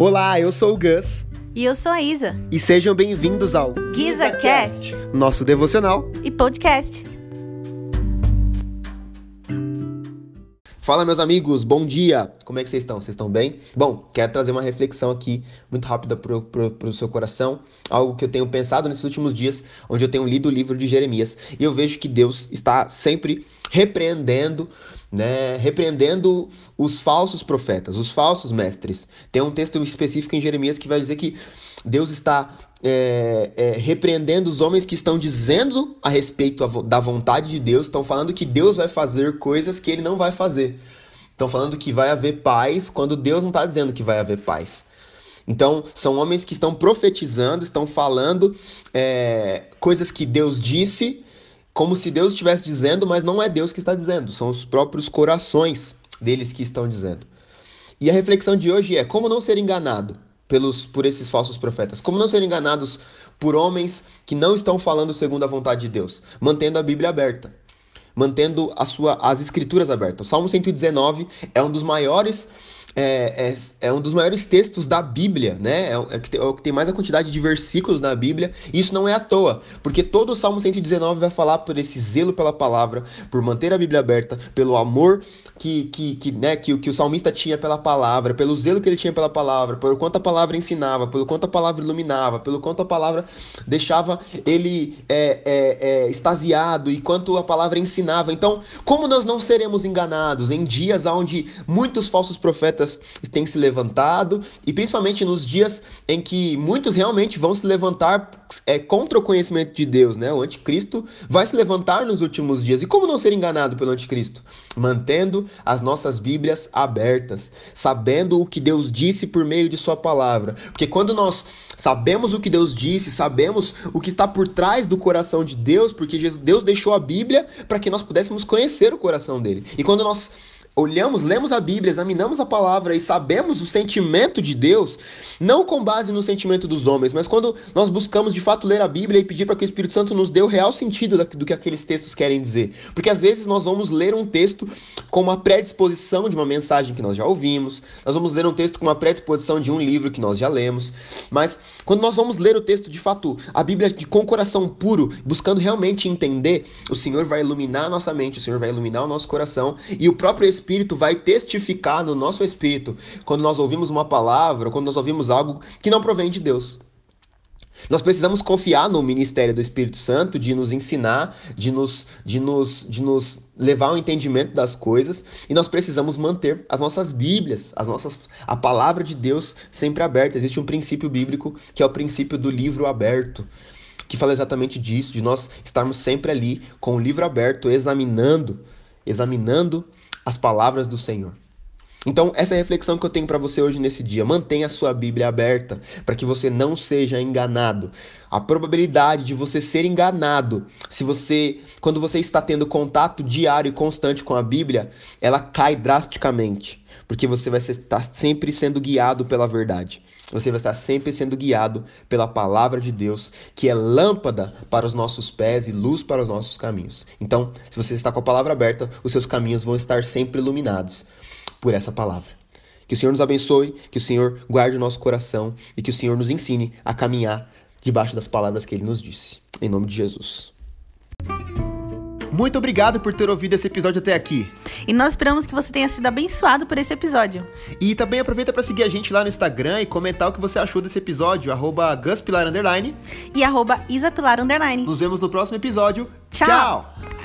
Olá, eu sou o Gus. E eu sou a Isa. E sejam bem-vindos ao GizaCast, nosso devocional e podcast. Fala, meus amigos, bom dia! Como é que vocês estão? Vocês estão bem? Bom, quero trazer uma reflexão aqui muito rápida pro, pro seu coração, algo que eu tenho pensado nesses últimos dias, onde eu tenho lido o livro de Jeremias, e eu vejo que Deus está sempre repreendendo, né, repreendendo os falsos profetas, os falsos mestres. Tem um texto específico em Jeremias que vai dizer que Deus está é, é, repreendendo os homens que estão dizendo a respeito da vontade de Deus, estão falando que Deus vai fazer coisas que ele não vai fazer. Estão falando que vai haver paz quando Deus não está dizendo que vai haver paz. Então, são homens que estão profetizando, estão falando é, coisas que Deus disse, como se Deus estivesse dizendo, mas não é Deus que está dizendo, são os próprios corações deles que estão dizendo. E a reflexão de hoje é como não ser enganado pelos por esses falsos profetas, como não ser enganados por homens que não estão falando segundo a vontade de Deus, mantendo a Bíblia aberta, mantendo a sua, as escrituras abertas. O Salmo 119 é um dos maiores é, é, é, um dos maiores textos da Bíblia, né? É, é, que tem, é o que tem mais a quantidade de versículos na Bíblia. E isso não é à toa, porque todo o Salmo 119 vai falar por esse zelo pela palavra, por manter a Bíblia aberta, pelo amor que, que, que, né, que, que o salmista tinha pela palavra, pelo zelo que ele tinha pela palavra, pelo quanto a palavra ensinava, pelo quanto a palavra iluminava, pelo quanto a palavra deixava ele é, é, é, extasiado e quanto a palavra ensinava. Então, como nós não seremos enganados em dias onde muitos falsos profetas profetas têm se levantado, e principalmente nos dias em que muitos realmente vão se levantar é, contra o conhecimento de Deus, né? O anticristo vai se levantar nos últimos dias. E como não ser enganado pelo anticristo? Mantendo as nossas Bíblias abertas, sabendo o que Deus disse por meio de sua palavra. Porque quando nós sabemos o que Deus disse, sabemos o que está por trás do coração de Deus, porque Deus deixou a Bíblia para que nós pudéssemos conhecer o coração dele. E quando nós olhamos, lemos a Bíblia, examinamos a palavra e sabemos o sentimento de Deus, não com base no sentimento dos homens, mas quando nós buscamos de fato ler a Bíblia e pedir para que o Espírito Santo nos dê o real sentido do que aqueles textos querem dizer. Porque às vezes nós vamos ler um texto com uma predisposição de uma mensagem que nós já ouvimos, nós vamos ler um texto com uma predisposição de um livro que nós já lemos, mas quando nós vamos ler o texto de fato, a Bíblia com coração puro, buscando realmente entender, o Senhor vai iluminar a nossa mente, o Senhor vai iluminar o nosso coração e o próprio Espírito Espírito vai testificar no nosso espírito quando nós ouvimos uma palavra, quando nós ouvimos algo que não provém de Deus. Nós precisamos confiar no ministério do Espírito Santo de nos ensinar, de nos, de nos, de nos levar ao entendimento das coisas, e nós precisamos manter as nossas Bíblias, as nossas, a palavra de Deus sempre aberta. Existe um princípio bíblico que é o princípio do livro aberto, que fala exatamente disso, de nós estarmos sempre ali com o livro aberto, examinando, examinando as palavras do Senhor. Então, essa é a reflexão que eu tenho para você hoje nesse dia. Mantenha a sua Bíblia aberta para que você não seja enganado. A probabilidade de você ser enganado, se você, quando você está tendo contato diário e constante com a Bíblia, ela cai drasticamente, porque você vai estar sempre sendo guiado pela verdade. Você vai estar sempre sendo guiado pela palavra de Deus, que é lâmpada para os nossos pés e luz para os nossos caminhos. Então, se você está com a palavra aberta, os seus caminhos vão estar sempre iluminados por essa palavra. Que o Senhor nos abençoe, que o Senhor guarde o nosso coração e que o Senhor nos ensine a caminhar debaixo das palavras que ele nos disse. Em nome de Jesus. Muito obrigado por ter ouvido esse episódio até aqui. E nós esperamos que você tenha sido abençoado por esse episódio. E também aproveita para seguir a gente lá no Instagram e comentar o que você achou desse episódio, arroba guspilar, e arroba isapilar, Nos vemos no próximo episódio. Tchau! Tchau.